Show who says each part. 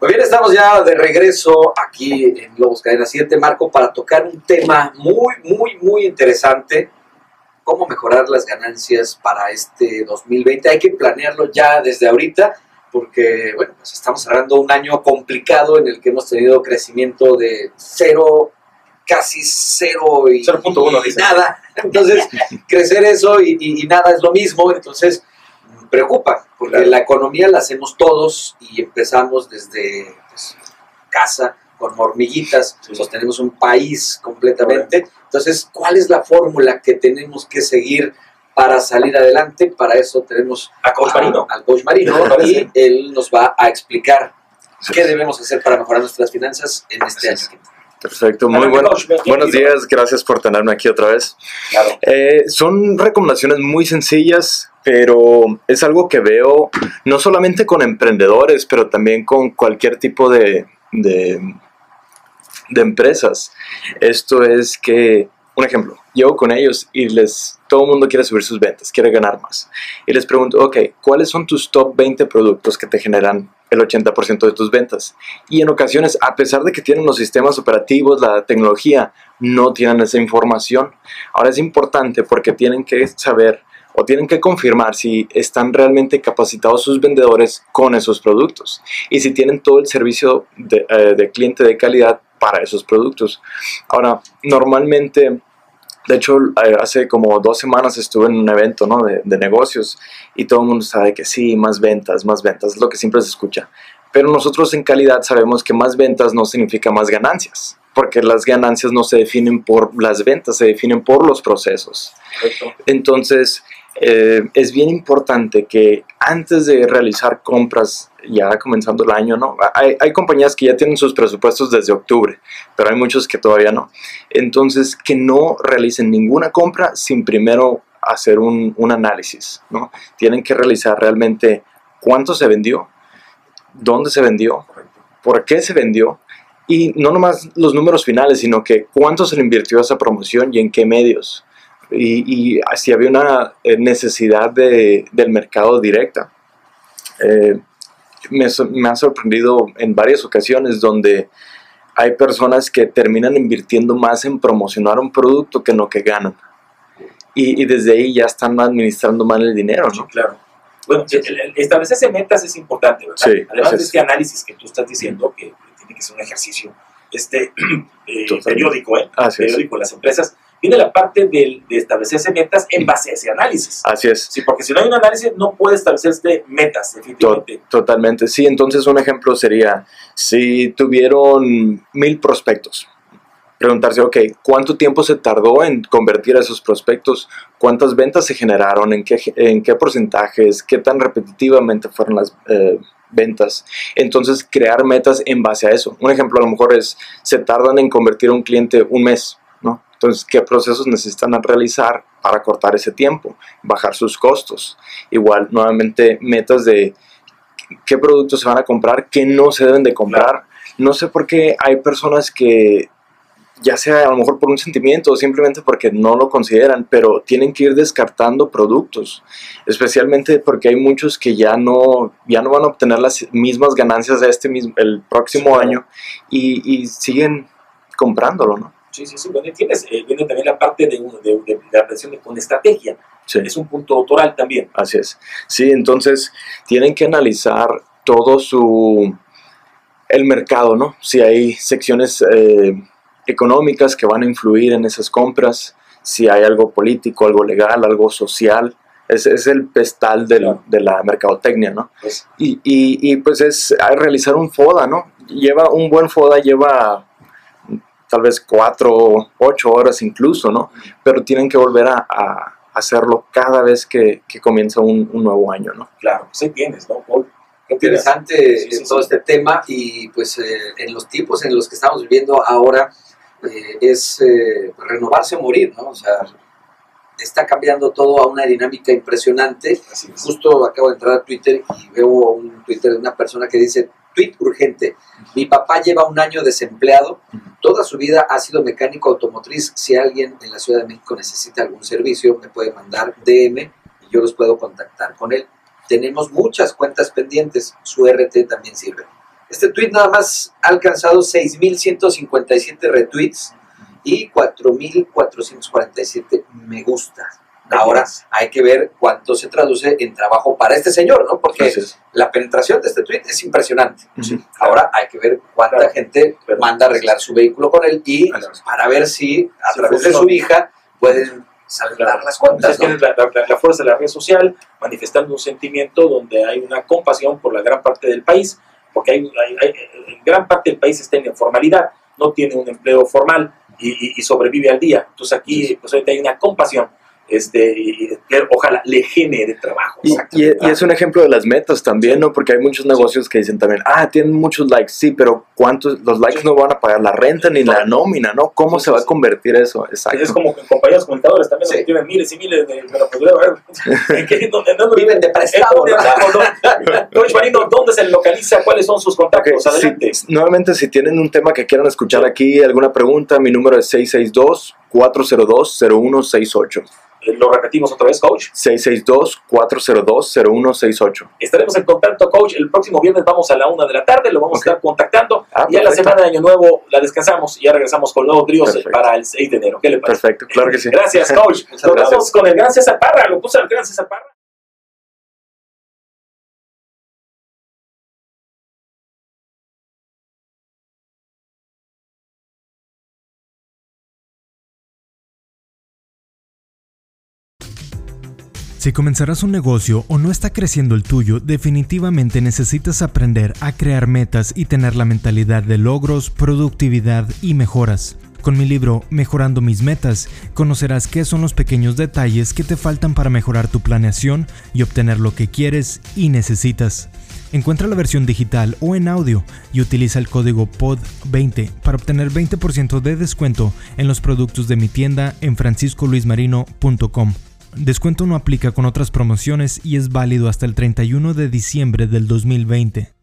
Speaker 1: Muy bien, estamos ya de regreso aquí en Lobos Cadena 7, Marco, para tocar un tema muy, muy, muy interesante. Cómo mejorar las ganancias para este 2020. Hay que planearlo ya desde ahorita, porque, bueno, pues estamos cerrando un año complicado en el que hemos tenido crecimiento de cero, casi cero y,
Speaker 2: 0.1,
Speaker 1: y nada. Entonces, crecer eso y nada es lo mismo. Entonces, preocupa, porque
Speaker 2: Claro.
Speaker 1: la economía la hacemos todos y empezamos desde pues, casa con hormiguitas,
Speaker 2: Sí.
Speaker 1: sostenemos un país completamente. Entonces, ¿cuál es la fórmula que tenemos que seguir para salir adelante? Para eso tenemos
Speaker 2: A Coach
Speaker 1: a-
Speaker 2: Marino.
Speaker 1: al coach Marino y él nos va a explicar qué debemos hacer para mejorar nuestras finanzas en este
Speaker 3: Así
Speaker 1: año.
Speaker 3: Perfecto, muy bueno. Buenos días, gracias por tenerme aquí otra vez.
Speaker 2: Claro.
Speaker 3: Eh, son recomendaciones muy sencillas, pero es algo que veo no solamente con emprendedores, pero también con cualquier tipo de, de, de empresas. Esto es que, un ejemplo, llevo con ellos y les, todo el mundo quiere subir sus ventas, quiere ganar más. Y les pregunto, ok, ¿cuáles son tus top 20 productos que te generan el 80% de tus ventas? Y en ocasiones, a pesar de que tienen los sistemas operativos, la tecnología, no tienen esa información. Ahora es importante porque tienen que saber o tienen que confirmar si están realmente capacitados sus vendedores con esos productos y si tienen todo el servicio de, eh, cliente de calidad para esos productos. Ahora, normalmente, de hecho, eh, hace como dos semanas estuve en un evento ¿no? de, de negocios y todo el mundo sabe que sí, más ventas, más ventas, es lo que siempre se escucha. Pero nosotros en calidad sabemos que más ventas no significa más ganancias, porque las ganancias no se definen por las ventas, se definen por los procesos. Entonces, eh, es bien importante que antes de realizar compras, ya comenzando el año, ¿no? Hay, hay compañías que ya tienen sus presupuestos desde octubre, pero hay muchos que todavía no. Entonces, que no realicen ninguna compra sin primero hacer un, un análisis, ¿no? Tienen que realizar realmente cuánto se vendió, dónde se vendió, por qué se vendió y no nomás los números finales, sino que cuánto se le invirtió a esa promoción y en qué medios. Y, y si había una eh, necesidad de, del mercado directa. Eh, me, me ha sorprendido en varias ocasiones donde hay personas que terminan invirtiendo más en promocionar un producto que en lo que ganan. Y, y desde ahí ya están administrando mal el dinero, ¿no?
Speaker 2: claro. Bueno, establecerse metas es importante, ¿verdad?
Speaker 3: Sí,
Speaker 2: Además
Speaker 3: así
Speaker 2: de
Speaker 3: es.
Speaker 2: este análisis que tú estás diciendo, que que ser un ejercicio este, eh, periódico, ¿eh?
Speaker 3: Así es.
Speaker 2: periódico en las empresas, viene la parte del- de establecerse metas en base a ese análisis.
Speaker 3: Así es.
Speaker 2: Sí, porque si no hay un análisis, no puede establecerse metas, definitivamente.
Speaker 3: totalmente, sí. Entonces un ejemplo sería, si tuvieron mil prospectos, preguntarse, ok, ¿cuánto tiempo se tardó en convertir a esos prospectos? ¿Cuántas ventas se generaron? ¿En qué, en qué porcentajes? ¿Qué tan repetitivamente fueron las eh, ventas? Entonces crear metas en base a eso. Un ejemplo a lo mejor es, se tardan en convertir a un cliente un mes, ¿no? Entonces, ¿qué procesos necesitan realizar para cortar ese tiempo? Bajar sus costos. Igual, nuevamente, metas de qué productos se van a comprar, qué no se deben de comprar. No sé por qué hay personas que, ya sea a lo mejor por un sentimiento o simplemente porque no lo consideran, pero tienen que ir descartando productos, especialmente porque hay muchos que ya no, ya no van a obtener las mismas ganancias de este mismo, el próximo
Speaker 2: Sí,
Speaker 3: año y, y siguen comprándolo, ¿no?
Speaker 2: Sí, sí, sí. Bueno, tienes, eh, viene también la parte de, de, de, la presión de, con estrategia.
Speaker 3: Sí.
Speaker 2: Es un punto autoral también.
Speaker 3: Así es. Sí, entonces tienen que analizar todo su el mercado, ¿no? Si hay secciones eh, económicas que van a influir en esas compras, si hay algo político, algo legal, algo social. Es, es el pestal del-
Speaker 2: Claro.
Speaker 3: de la mercadotecnia, ¿no?
Speaker 2: Pues,
Speaker 3: Y, y- y, pues es a realizar un FODA, ¿no? Lleva un buen FODA, lleva tal vez cuatro, ocho horas incluso, ¿no? Pero tienen que volver a, a hacerlo cada vez que, que comienza un, un nuevo año, ¿no?
Speaker 2: claro, pues ahí tienes, ¿no, Paul?
Speaker 1: Qué interesante
Speaker 2: Sí, sí,
Speaker 1: eh, todo
Speaker 2: sí.
Speaker 1: este tema y pues eh, en los tiempos en los que estamos viviendo ahora eh, es eh, renovarse o morir, ¿no? O sea, está cambiando todo a una dinámica impresionante. Justo acabo de entrar a Twitter y veo un Twitter de una persona que dice, tweet urgente, mi papá lleva un año desempleado, toda su vida ha sido mecánico automotriz, si alguien en la Ciudad de México necesita algún servicio, me puede mandar DM y yo los puedo contactar con él. Tenemos muchas cuentas pendientes, su RT también sirve. Este tweet nada más ha alcanzado 6.157 retweets y 4.447 me gusta. Ahora hay que ver cuánto se traduce en trabajo para este señor, ¿no? Porque
Speaker 3: Entonces,
Speaker 1: la penetración de este tweet es impresionante. Ahora hay que ver cuánta
Speaker 2: Claro.
Speaker 1: gente manda a arreglar su vehículo con él y para ver si a través de su hija pueden saldar las cuentas. ¿no?
Speaker 2: la, la- la fuerza de la red social manifestando un sentimiento donde hay una compasión por la gran parte del país, porque hay, hay- en gran parte del país está en informalidad, no tiene un empleo formal y, y- y sobrevive al día. Entonces aquí pues ahorita hay una compasión este, y, que ojalá le genere trabajo.
Speaker 3: Y, y- y es un ejemplo de las metas también, ¿no? Porque hay muchos negocios que dicen también, ah, tienen muchos likes, sí, pero ¿cuántos? Los likes no van a pagar la renta ni la nómina, ¿no? ¿Cómo se va a convertir eso? Exacto.
Speaker 2: Es como que compañías comunicadoras también que tienen miles y miles de... Pero a ver, ¿en qué- dónde- dónde-
Speaker 1: Viven de prestado,
Speaker 2: ¿Dónde
Speaker 1: ¿no?
Speaker 2: no? ¿dónde se localiza? ¿Cuáles son sus contactos? Adelante.
Speaker 3: si- nuevamente, si tienen un tema que quieran escuchar aquí, alguna pregunta, mi número es 662-402-0168.
Speaker 2: Eh, Lo repetimos otra vez, coach.
Speaker 3: 662-402-0168.
Speaker 2: Estaremos en contacto, coach. El próximo viernes vamos a la una de la tarde, lo vamos a estar contactando.
Speaker 3: Ah,
Speaker 2: y a la semana de Año Nuevo la descansamos y ya regresamos con nuevos tríos
Speaker 3: Perfecto.
Speaker 2: para el 6 de enero. ¿Qué le parece?
Speaker 3: Perfecto, claro que sí.
Speaker 2: Gracias, coach. Nos vamos con el gran César Parra. Lo puso el gran César Parra.
Speaker 4: Si comenzarás un negocio o no está creciendo el tuyo, definitivamente necesitas aprender a crear metas y tener la mentalidad de logros, productividad y mejoras. Con mi libro Mejorando mis metas, conocerás qué son los pequeños detalles que te faltan para mejorar tu planeación y obtener lo que quieres y necesitas. Encuentra la versión digital o en audio y utiliza el código POD20 para obtener 20% de descuento en los productos de mi tienda en franciscoluismarino.com. Descuento no aplica con otras promociones y es válido hasta el 31 de diciembre del 2020.